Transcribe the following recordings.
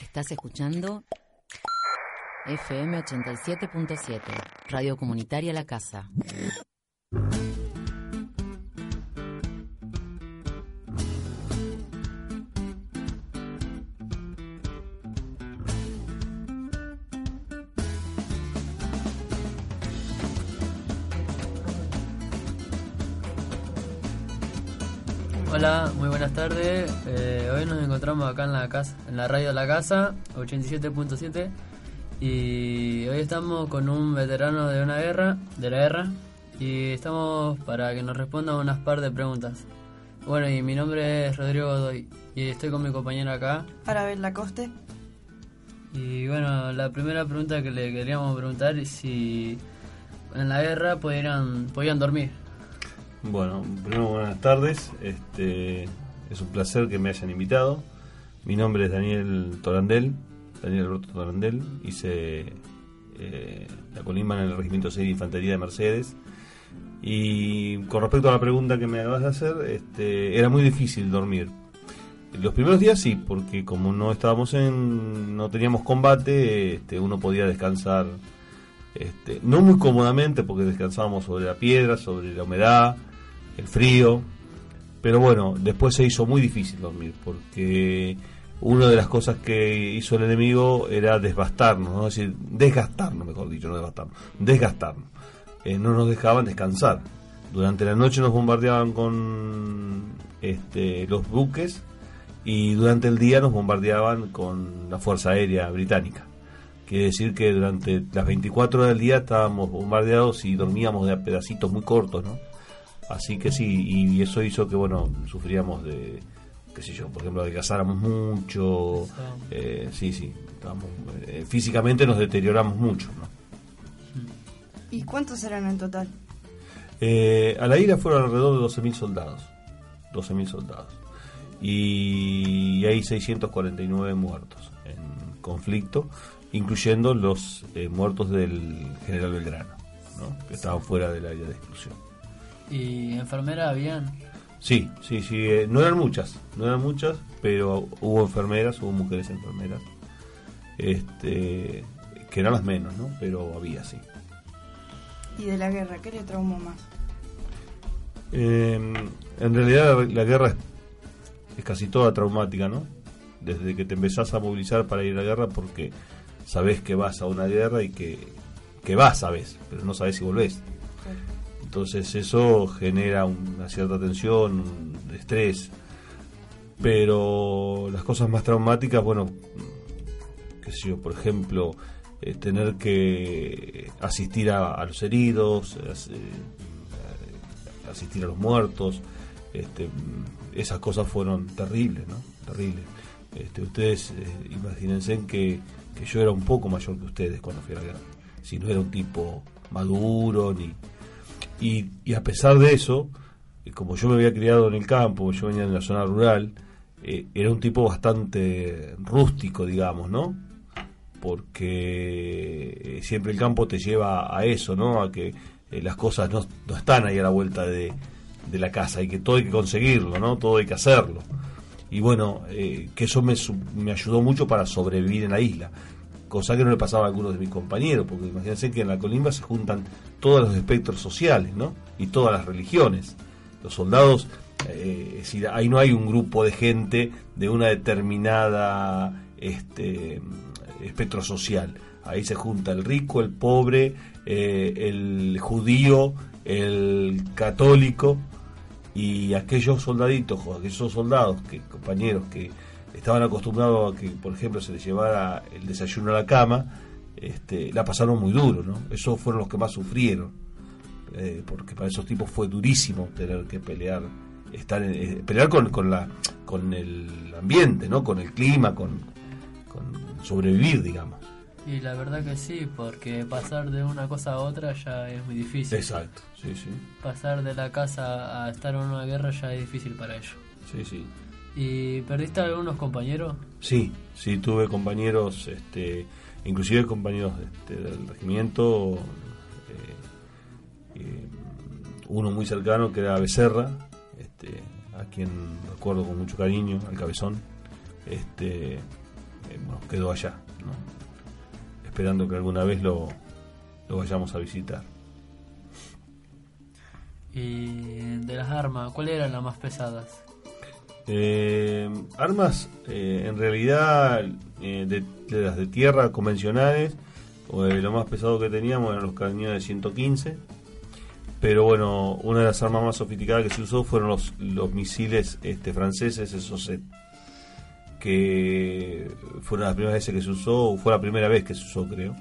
Estás escuchando FM 87.7, Radio Comunitaria La Casa. Hola, muy buenas tardes. Eh, hoy nos encontramos acá en la casa, en la radio de la casa, 87.7, y hoy estamos con un veterano de una guerra, de la guerra, y estamos para que nos responda unas par de preguntas. Bueno, y mi nombre es Rodrigo Godoy y estoy con mi compañero acá. Arabel Lacoste. Y bueno, la primera pregunta que le queríamos preguntar es si en la guerra podían, podían dormir. Bueno, primero buenas tardes. Este, es un placer que me hayan invitado. Mi nombre es Daniel Torandel, Daniel Alberto Torandel. Hice eh, la colimba en el Regimiento 6 de Infantería de Mercedes. Y con respecto a la pregunta que me acabas de hacer, este, era muy difícil dormir. Los primeros días sí, porque como no estábamos en, no teníamos combate, este, uno podía descansar, este, no muy cómodamente, porque descansábamos sobre la piedra, sobre la humedad, el frío, pero bueno, después se hizo muy difícil dormir, porque una de las cosas que hizo el enemigo era desbastarnos, ¿no? es decir, desgastarnos, mejor dicho, no desbastarnos, desgastarnos. Eh, no nos dejaban descansar. Durante la noche nos bombardeaban con este, los buques y durante el día nos bombardeaban con la Fuerza Aérea Británica. Quiere decir que durante las 24 horas del día estábamos bombardeados y dormíamos de pedacitos muy cortos, ¿no? Así que sí, y eso hizo que, bueno, sufríamos de, qué sé yo, por ejemplo, adelgazáramos mucho, eh, sí, sí, estábamos, eh, físicamente nos deterioramos mucho, ¿no? ¿Y cuántos eran en total? Eh, a la ira fueron alrededor de 12.000 soldados, 12.000 soldados, y hay 649 muertos en conflicto, incluyendo los eh, muertos del general Belgrano, ¿no? que estaban fuera del área de exclusión. ¿Y enfermeras habían? Sí, sí, sí, eh, no eran muchas, no eran muchas, pero hubo enfermeras, hubo mujeres enfermeras, este, que eran las menos, ¿no? Pero había, sí. ¿Y de la guerra? ¿Qué le traumó más? Eh, en realidad la, la guerra es, es casi toda traumática, ¿no? Desde que te empezás a movilizar para ir a la guerra porque sabés que vas a una guerra y que, que vas, sabés, pero no sabés si volvés. Entonces eso genera una cierta tensión, un estrés. Pero las cosas más traumáticas, bueno, qué sé yo, por ejemplo, eh, tener que asistir a, los heridos, as- eh, asistir a los muertos, este, esas cosas fueron terribles, ¿no? Terribles. Este, ustedes eh, imagínense que, que yo era un poco mayor que ustedes cuando fui a la guerra. Si no era un tipo maduro ni y, y a pesar de eso, eh, como yo me había criado en el campo, yo venía de la zona rural, eh, era un tipo bastante rústico, digamos, ¿no? Porque eh, siempre el campo te lleva a eso, ¿no? A que eh, las cosas no, no están ahí a la vuelta de, de la casa y que todo hay que conseguirlo, ¿no? Todo hay que hacerlo. Y bueno, eh, que eso me, me ayudó mucho para sobrevivir en la isla cosa que no le pasaba a algunos de mis compañeros, porque imagínense que en la colimba se juntan todos los espectros sociales, ¿no? Y todas las religiones. Los soldados, eh, es decir, ahí no hay un grupo de gente de una determinada este, espectro social. Ahí se junta el rico, el pobre, eh, el judío, el católico y aquellos soldaditos, aquellos soldados, que compañeros que estaban acostumbrados a que, por ejemplo, se les llevara el desayuno a la cama, este, la pasaron muy duro, ¿no? Esos fueron los que más sufrieron, eh, porque para esos tipos fue durísimo tener que pelear, estar en- eh, pelear con, con la, con el ambiente, ¿no? Con el clima, con, con sobrevivir, digamos. Y la verdad que sí, porque pasar de una cosa a otra ya es muy difícil. Exacto, sí, sí, Pasar de la casa a estar en una guerra ya es difícil para ellos. sí, sí. ¿Y perdiste algunos compañeros? Sí, sí, tuve compañeros, este, inclusive compañeros este, del regimiento, eh, eh, uno muy cercano que era Becerra, este, a quien recuerdo con mucho cariño, al cabezón, este, eh, bueno, quedó allá, ¿no? esperando que alguna vez lo, lo vayamos a visitar. Y de las armas, ¿cuáles eran las más pesadas? Eh, armas, eh, en realidad, eh, de, de las de tierra convencionales, pues, lo más pesado que teníamos eran los cañones de 115. Pero bueno, una de las armas más sofisticadas que se usó fueron los, misiles este, franceses, esos eh, que fueron las primeras veces que se usó, o fue la primera vez que se usó, creo.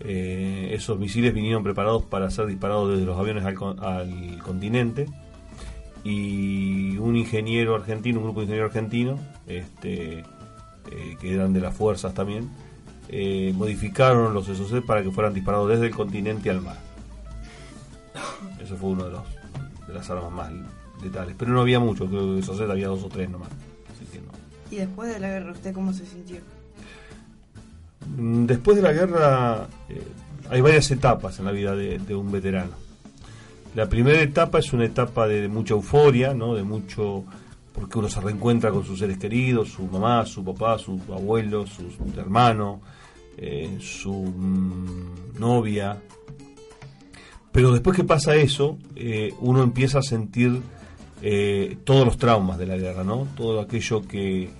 Esos misiles vinieron preparados para ser disparados desde los aviones al, al continente y un ingeniero argentino, un grupo de ingenieros argentinos, este, eh, que eran de las fuerzas también, eh, modificaron los SOC para que fueran disparados desde el continente al mar. Eso fue uno de los de las armas más letales. Pero no había mucho, creo que SOC había dos o tres nomás. Así que no. Y después de la guerra, ¿usted cómo se sintió? Mm, Después de la guerra eh, hay varias etapas en la vida de, de un veterano. La primera etapa es una etapa de, mucha euforia, ¿no? De mucho porque uno se reencuentra con sus seres queridos, su mamá, su papá, sus hermanos, eh, su mm, novia. Pero después que pasa eso, eh, uno empieza a sentir eh, todos los traumas de la guerra, ¿no? Todo aquello que,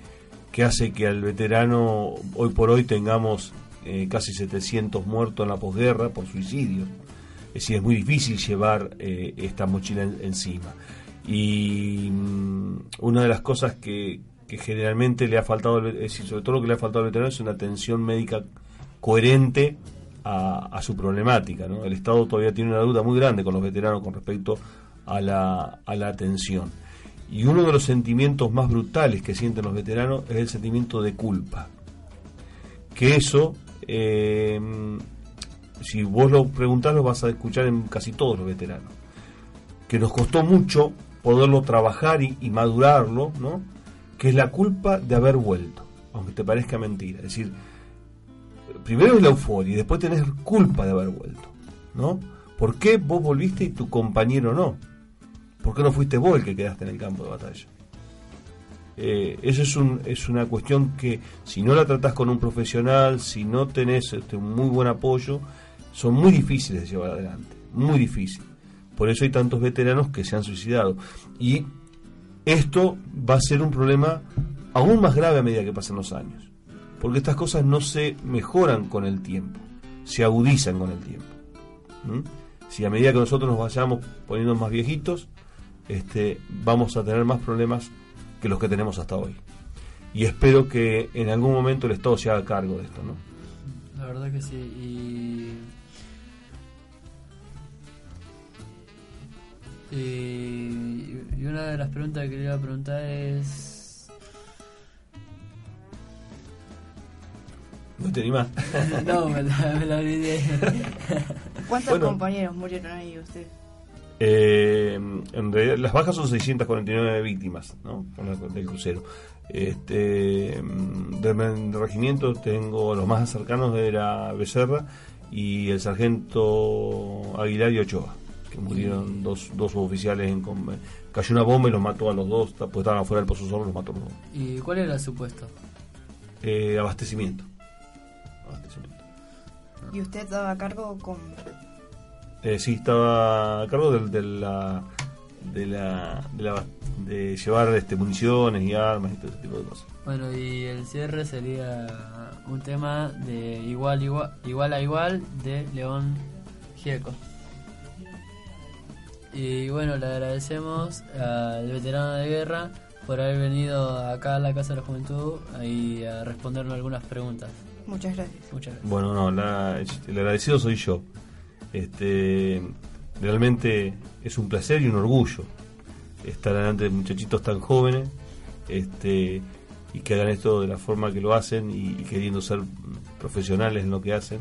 que hace que al veterano hoy por hoy tengamos casi 700 muertos en la posguerra por suicidio. Es decir, es muy difícil llevar eh, esta mochila en- encima. Y mm, una de las cosas que, que generalmente le ha faltado, sobre todo lo que le ha faltado al veterano es una atención médica coherente a, su problemática. ¿no? El Estado todavía tiene una duda muy grande con los veteranos con respecto a la, a la atención. Y uno de los sentimientos más brutales que sienten los veteranos es el sentimiento de culpa. Que eso, eh, si vos lo preguntás, lo vas a escuchar en casi todos los veteranos. Que nos costó mucho poderlo trabajar y, madurarlo, ¿no? Que es la culpa de haber vuelto, aunque te parezca mentira. Es decir, primero es la euforia y después tenés culpa de haber vuelto, ¿no? ¿Por qué vos volviste y tu compañero no? ¿Por qué no fuiste vos el que quedaste en el campo de batalla? Eh, eso es, un, es una cuestión que si no la tratás con un profesional, si no tenés este, un muy buen apoyo, son muy difíciles de llevar adelante, muy difícil. Por eso hay tantos veteranos que se han suicidado. Y esto va a ser un problema aún más grave a medida que pasan los años. Porque estas cosas no se mejoran con el tiempo, se agudizan con el tiempo. Si a medida que nosotros nos vayamos poniendo más viejitos, este, vamos a tener más problemas que los que tenemos hasta hoy. Y espero que en algún momento el Estado se haga cargo de esto, ¿no? La verdad que sí. Y, y una de las preguntas que le iba a preguntar es... No te animás. no, me la, me la olvidé. ¿Cuántos Bueno. compañeros murieron ahí usted? Eh, en realidad, las bajas son 649 víctimas ¿no? Con la- del crucero. Este, del regimiento tengo los más cercanos era Becerra y el sargento Aguilar y Ochoa, que murieron dos, dos oficiales en com- cayó una bomba y los mató a los dos, pues estaban afuera del pozo solo, los mató a los dos. ¿Y cuál era su puesto? Eh, abastecimiento. Abastecimiento. ¿Y usted daba a cargo con... Eh, sí, estaba a cargo del- de, la, de, la, de, la- de llevar este, municiones y armas y todo ese tipo de cosas. Bueno, y el cierre sería un tema de igual, igual, igual a igual de León Gieco. Y bueno, le agradecemos al veterano de guerra por haber venido acá a la Casa de la Juventud y a respondernos algunas preguntas. Muchas gracias. Muchas gracias. Bueno, no, la- el agradecido soy yo. Este, realmente es un placer y un orgullo estar delante de muchachitos tan jóvenes este, y que hagan esto de la forma que lo hacen y, y queriendo ser profesionales en lo que hacen.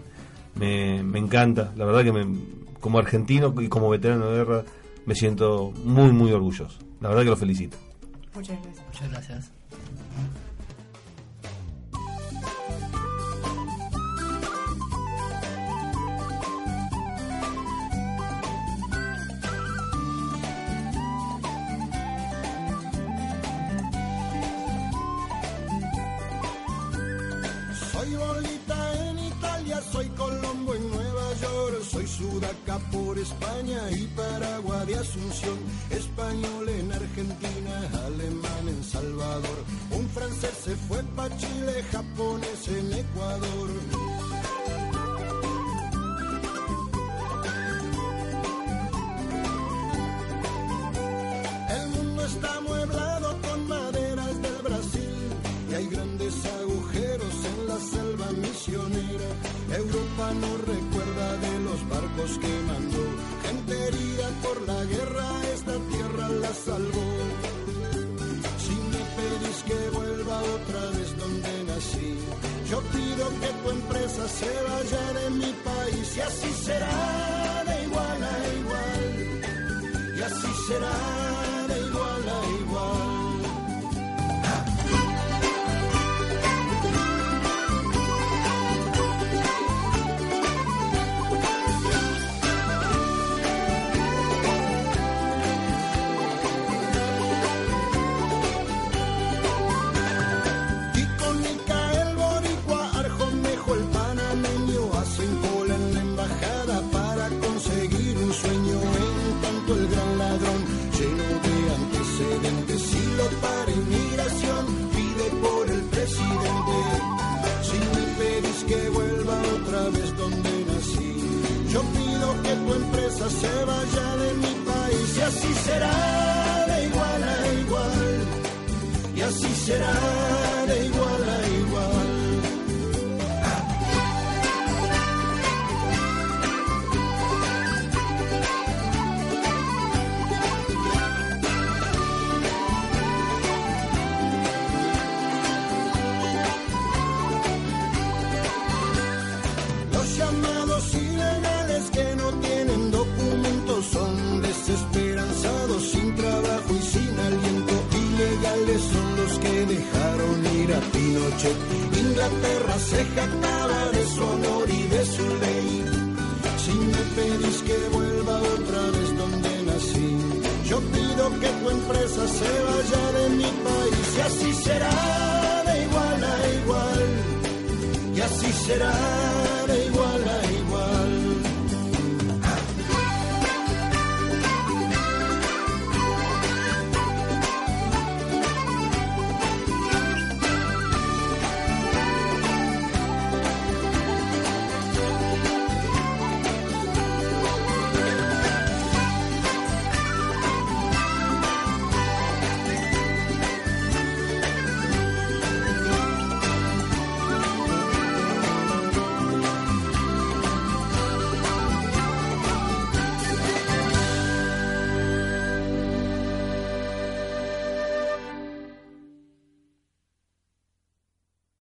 Me, me encanta, la verdad que me- como argentino y como veterano de guerra me siento muy, muy orgulloso. La verdad que lo felicito. Muchas gracias. Muchas gracias. Soy Bolita en Italia, soy Colombo soy Sudaca por España y Paraguay de Asunción, español en Argentina, alemán en Salvador, un francés se fue pa' Chile, japonés en Ecuador. Se vaya de mi país y así será de igual a igual y así será De su honor y de su ley. Si me pedís que vuelva otra vez donde nací, yo pido que tu empresa se vaya de mi país y así será de igual a igual y así será